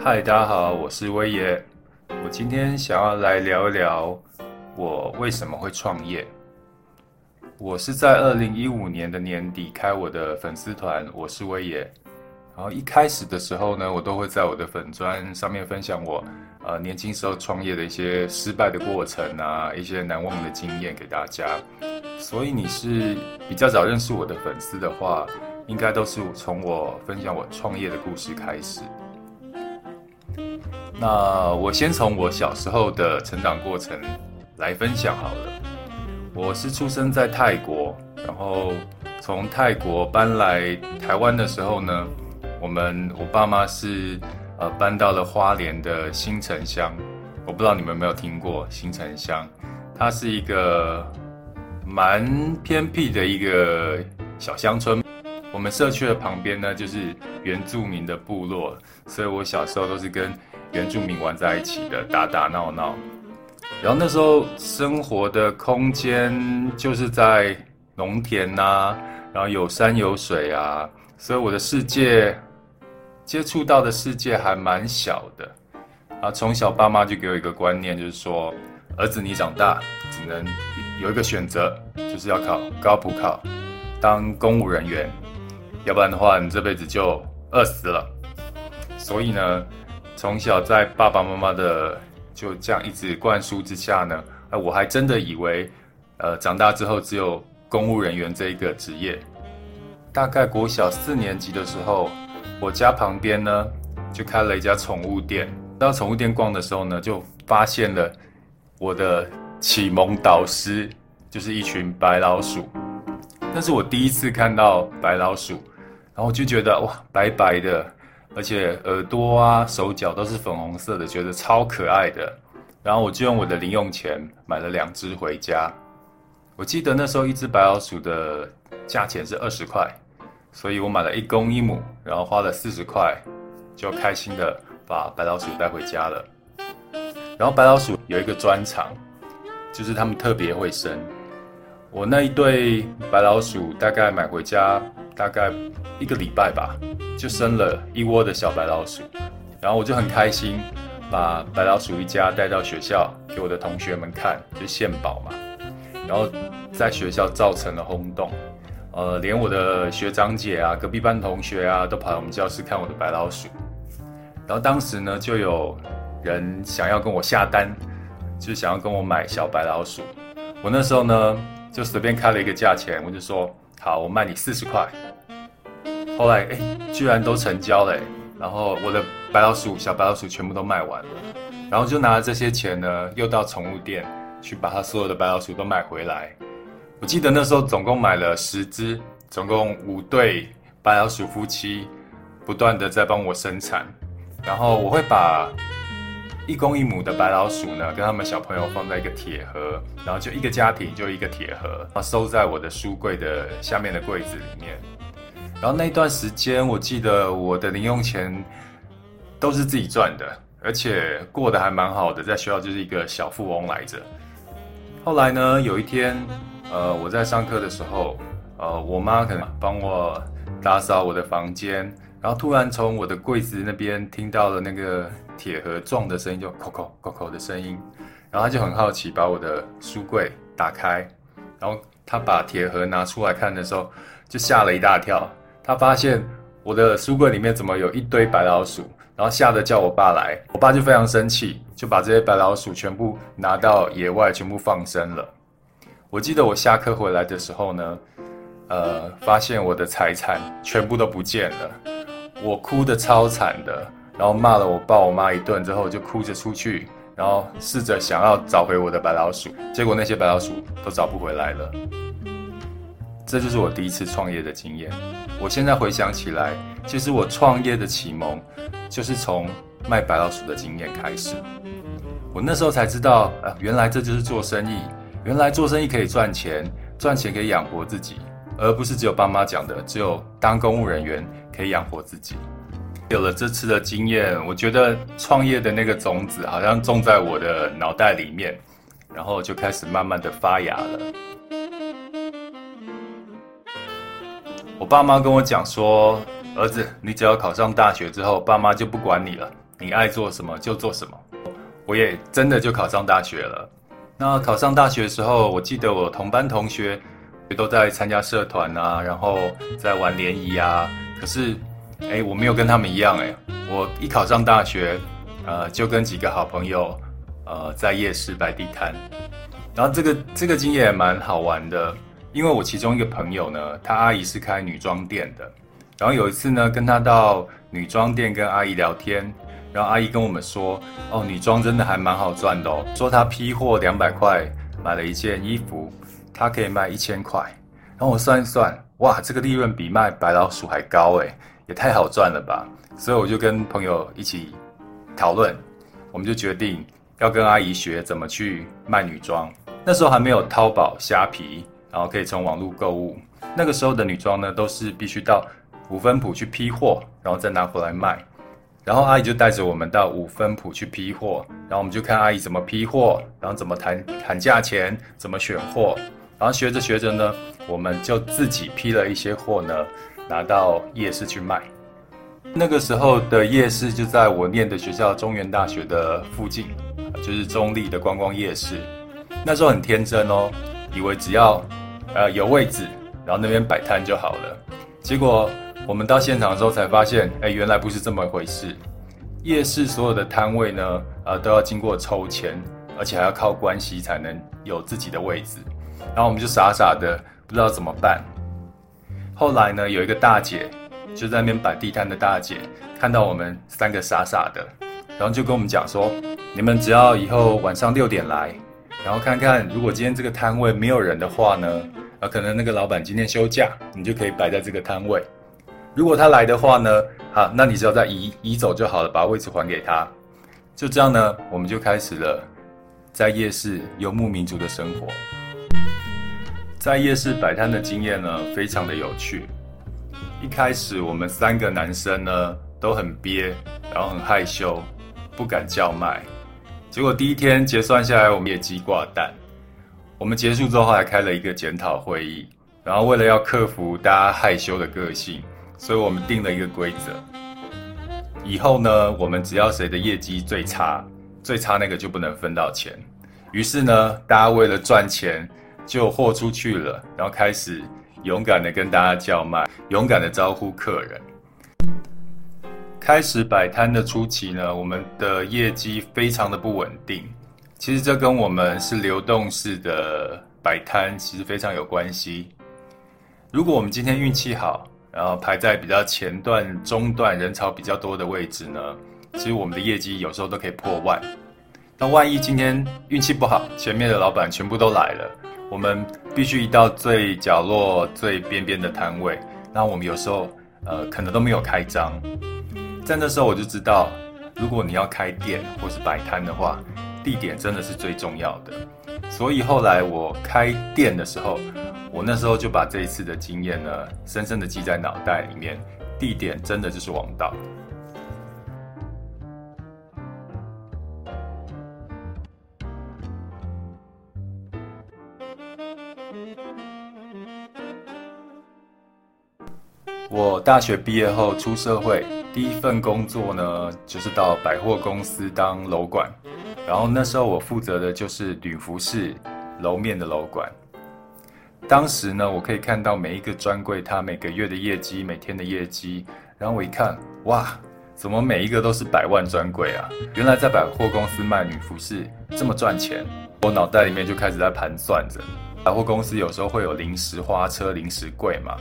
嗨，大家好，我是威爷。我今天想要来聊一聊我为什么会创业。我是在二零一五年的年底开我的粉丝团，我是威爷。然后一开始的时候呢，我都会在我的粉专上面分享我呃年轻时候创业的一些失败的过程啊，一些难忘的经验给大家。所以你是比较早认识我的粉丝的话，应该都是从我分享我创业的故事开始。那我先从我小时候的成长过程来分享好了。我是出生在泰国，然后从泰国搬来台湾的时候呢，我们我爸妈是呃搬到了花莲的新城乡。我不知道你们有没有听过新城乡，它是一个蛮偏僻的一个小乡村。我们社区的旁边呢，就是原住民的部落，所以我小时候都是跟原住民玩在一起的，打打闹闹。然后那时候生活的空间就是在农田呐、然后有山有水啊，所以我的世界接触到的世界还蛮小的。啊，从小爸妈就给我一个观念，就是说，儿子你长大只能有一个选择，就是要考高普考，当公务人员，要不然的话你这辈子就饿死了。所以呢。从小在爸爸妈妈的就这样一直灌输之下呢，哎，我还真的以为，呃，长大之后只有公务人员这一个职业。大概国小四年级的时候，我家旁边呢就开了一家宠物店。到宠物店逛的时候呢，就发现了我的启蒙导师，就是一群白老鼠。那是我第一次看到白老鼠，然后就觉得哇，白白的。而且耳朵啊、手脚都是粉红色的，觉得超可爱的。然后我就用我的零用钱买了两只回家。我记得那时候一只白老鼠的价钱是二十块，所以我买了一公一母，然后花了四十块，就开心的把白老鼠带回家了。然后白老鼠有一个专长，就是它们特别会生。我那一对白老鼠大概买回家大概一个礼拜吧。就生了一窝的小白老鼠，然后我就很开心，把白老鼠一家带到学校给我的同学们看，就献宝嘛。然后在学校造成了轰动，呃，连我的学长姐啊、隔壁班同学啊，都跑来我们教室看我的白老鼠。然后当时呢，就有人想要跟我下单，就想要跟我买小白老鼠。我那时候呢，就随便开了一个价钱，我就说好，我卖你四十块。后来，哎，居然都成交了，然后我的白老鼠、小白老鼠全部都卖完了，然后就拿了这些钱呢，又到宠物店去把他所有的白老鼠都买回来。我记得那时候总共买了十只，总共五对白老鼠夫妻，不断的在帮我生产。然后我会把一公一母的白老鼠呢，跟他们小朋友放在一个铁盒，然后就一个家庭就一个铁盒，然后收在我的书柜的下面的柜子里面。然后那段时间，我记得我的零用钱都是自己赚的，而且过得还蛮好的，在学校就是一个小富翁来着。后来呢，有一天，呃，我在上课的时候，呃，我妈可能帮我打扫我的房间，然后突然从我的柜子那边听到了那个铁盒撞的声音，就扣扣扣扣的声音，然后她就很好奇，把我的书柜打开，然后她把铁盒拿出来看的时候，就吓了一大跳。他发现我的书柜里面怎么有一堆白老鼠，然后吓得叫我爸来，我爸就非常生气，就把这些白老鼠全部拿到野外，全部放生了。我记得我下课回来的时候呢，呃，发现我的财产全部都不见了，我哭得超惨的，然后骂了我爸我妈一顿之后，就哭着出去，然后试着想要找回我的白老鼠，结果那些白老鼠都找不回来了。这就是我第一次创业的经验。我现在回想起来，其实我创业的启蒙就是从卖白老鼠的经验开始。我那时候才知道，啊，原来这就是做生意。原来做生意可以赚钱，赚钱可以养活自己，而不是只有爸妈讲的，只有当公务人员可以养活自己。有了这次的经验，我觉得创业的那个种子好像种在我的脑袋里面，然后就开始慢慢的发芽了。我爸妈跟我讲说：“儿子，你只要考上大学之后，爸妈就不管你了，你爱做什么就做什么。我也真的就考上大学了。那考上大学的时候，我记得我同班同学也都在参加社团啊，然后在玩联谊啊。可是，哎，我没有跟他们一样，哎，我一考上大学，呃，就跟几个好朋友，呃，在夜市摆地摊。然后这个这个经验也蛮好玩的，因为我其中一个朋友呢，他阿姨是开女装店的。然后有一次呢，跟他到女装店跟阿姨聊天，然后阿姨跟我们说，哦，女装真的还蛮好赚的哦，说她批货两百块买了一件衣服，她可以卖一千块。然后我算一算，哇，这个利润比卖白老鼠还高诶，也太好赚了吧！所以我就跟朋友一起讨论，我们就决定要跟阿姨学怎么去卖女装。那时候还没有淘宝、虾皮，然后可以从网络购物。那个时候的女装呢，都是必须到五分埔去批货，然后再拿回来卖。然后阿姨就带着我们到五分埔去批货，然后我们就看阿姨怎么批货，然后怎么谈谈价钱，怎么选货。然后学着学着呢，我们就自己批了一些货呢，拿到夜市去卖。那个时候的夜市就在我念的学校中原大学的附近，就是中坜的观光夜市。那时候很天真哦，以为只要呃有位置，然后那边摆摊就好了。结果。我们到现场的时候才发现，哎，原来不是这么回事。夜市所有的摊位呢，呃，都要经过抽签，而且还要靠关系才能有自己的位置。然后我们就傻傻的不知道怎么办。后来呢，有一个大姐就在那边摆地摊的大姐，看到我们三个傻傻的，然后就跟我们讲说：“你们只要以后晚上六点来，然后看看如果今天这个摊位没有人的话呢，啊，可能那个老板今天休假，你就可以摆在这个摊位。”如果他来的话呢，好，那你只要再移移走就好了，把位置还给他。就这样呢，我们就开始了在夜市游牧民族的生活。在夜市摆摊的经验呢，非常的有趣。一开始我们三个男生呢都很憋，然后很害羞，不敢叫卖。结果第一天结算下来，我们业绩挂蛋。我们结束之后还开了一个检讨会议，然后为了要克服大家害羞的个性。所以我们定了一个规则，以后呢，我们只要谁的业绩最差，最差那个就不能分到钱。于是呢，大家为了赚钱，就豁出去了，然后开始勇敢的跟大家叫卖，勇敢的招呼客人。开始摆摊的初期呢，我们的业绩非常的不稳定。其实这跟我们是流动式的摆摊，其实非常有关系。如果我们今天运气好，然后排在比较前段、中段人潮比较多的位置呢，其实我们的业绩有时候都可以破万。那万一今天运气不好，前面的老板全部都来了，我们必须移到最角落、最边边的摊位，那我们有时候呃可能都没有开张。在那时候我就知道，如果你要开店或是摆摊的话，地点真的是最重要的。所以后来我开店的时候，我那时候就把这一次的经验呢，深深的记在脑袋里面。地点真的就是王道。我大学毕业后出社会，第一份工作呢，就是到百货公司当楼管。然后那时候我负责的就是女服饰楼面的楼管。当时呢，我可以看到每一个专柜它每个月的业绩，每天的业绩。然后我一看，哇，怎么每一个都是百万专柜啊？原来在百货公司卖女服饰这么赚钱。我脑袋里面就开始在盘算着，百货公司有时候会有零食花车、零食柜嘛。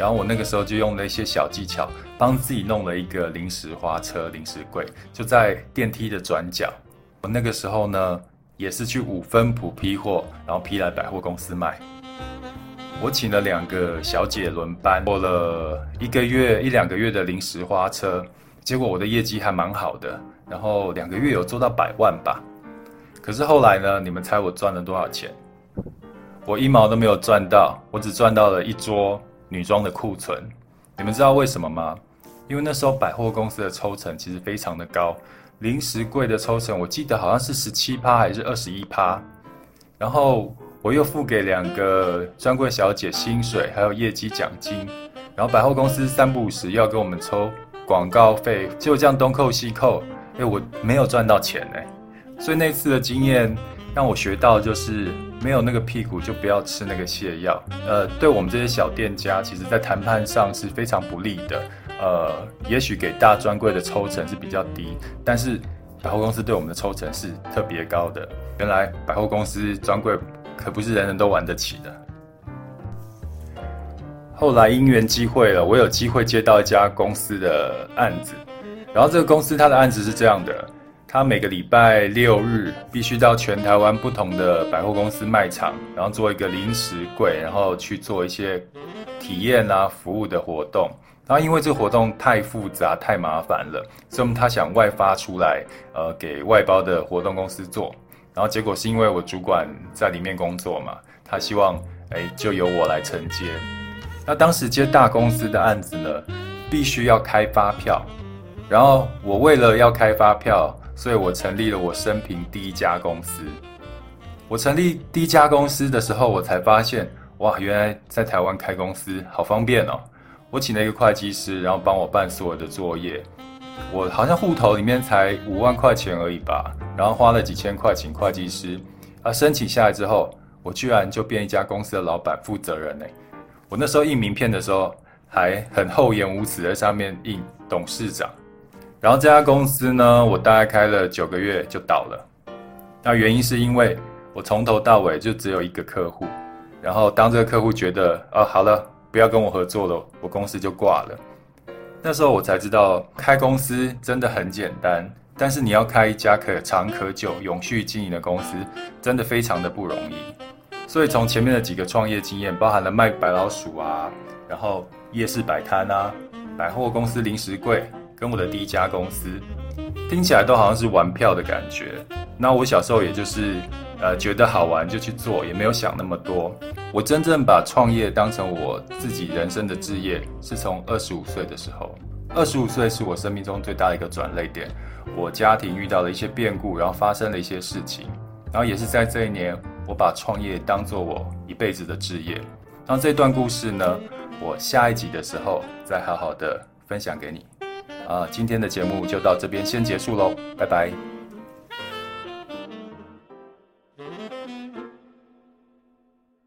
然后我那个时候就用了一些小技巧，帮自己弄了一个零食花车、零食柜，就在电梯的转角。我那个时候呢，也是去五分埔批货，然后批来百货公司卖。我请了两个小姐轮班，过了一个月一两个月的零食花车，结果我的业绩还蛮好的，然后两个月有做到百万吧。可是后来呢，你们猜我赚了多少钱？我一毛都没有赚到，我只赚到了一桌女装的库存。你们知道为什么吗？因为那时候百货公司的抽成其实非常的高，零食柜的抽成我记得好像是十七趴还是二十一趴，然后。我又付给两个专柜小姐薪水，还有业绩奖金，然后百货公司三不五时要给我们抽广告费，就这样东扣西扣，哎，我没有赚到钱哎。所以那次的经验让我学到，就是没有那个屁股就不要吃那个泻药。呃，对我们这些小店家，其实在谈判上是非常不利的。呃，也许给大专柜的抽成是比较低，但是百货公司对我们的抽成是特别高的。原来百货公司专柜可不是人人都玩得起的。后来因缘际会了，我有机会接到一家公司的案子，然后这个公司它的案子是这样的。他每个礼拜六日必须到全台湾不同的百货公司卖场，然后做一个临时柜，然后去做一些体验啊、服务的活动。然后因为这个活动太复杂、太麻烦了，所以他想外发出来，呃，给外包的活动公司做。然后结果是因为我主管在里面工作嘛，他希望，哎，就由我来承接。那当时接大公司的案子呢，必须要开发票，然后我为了要开发票。所以我成立了我生平第一家公司。我成立第一家公司的时候，我才发现，哇，原来在台湾开公司好方便哦。我请了一个会计师，然后帮我办所有的作业。我好像户头里面才五万块钱而已吧，然后花了几千块请会计师。啊，申请下来之后，我居然就变一家公司的老板、负责人呢。我那时候印名片的时候，还很厚颜无耻在上面印董事长。然后这家公司呢，我大概开了九个月就倒了。那原因是因为我从头到尾就只有一个客户，然后当这个客户觉得啊，好了，不要跟我合作了，我公司就挂了。那时候我才知道，开公司真的很简单，但是你要开一家可长可久、永续经营的公司，真的非常的不容易。所以从前面的几个创业经验，包含了卖白老鼠啊，然后夜市摆摊啊，百货公司零食柜。跟我的第一家公司听起来都好像是玩票的感觉。那我小时候也就是呃觉得好玩就去做，也没有想那么多。我真正把创业当成我自己人生的志业，是从二十五岁的时候。二十五岁是我生命中最大的一个转捩点。我家庭遇到了一些变故，然后发生了一些事情，然后也是在这一年，我把创业当做我一辈子的志业。那这段故事呢，我下一集的时候再好好的分享给你。啊，今天的节目就到这边先结束喽，拜拜。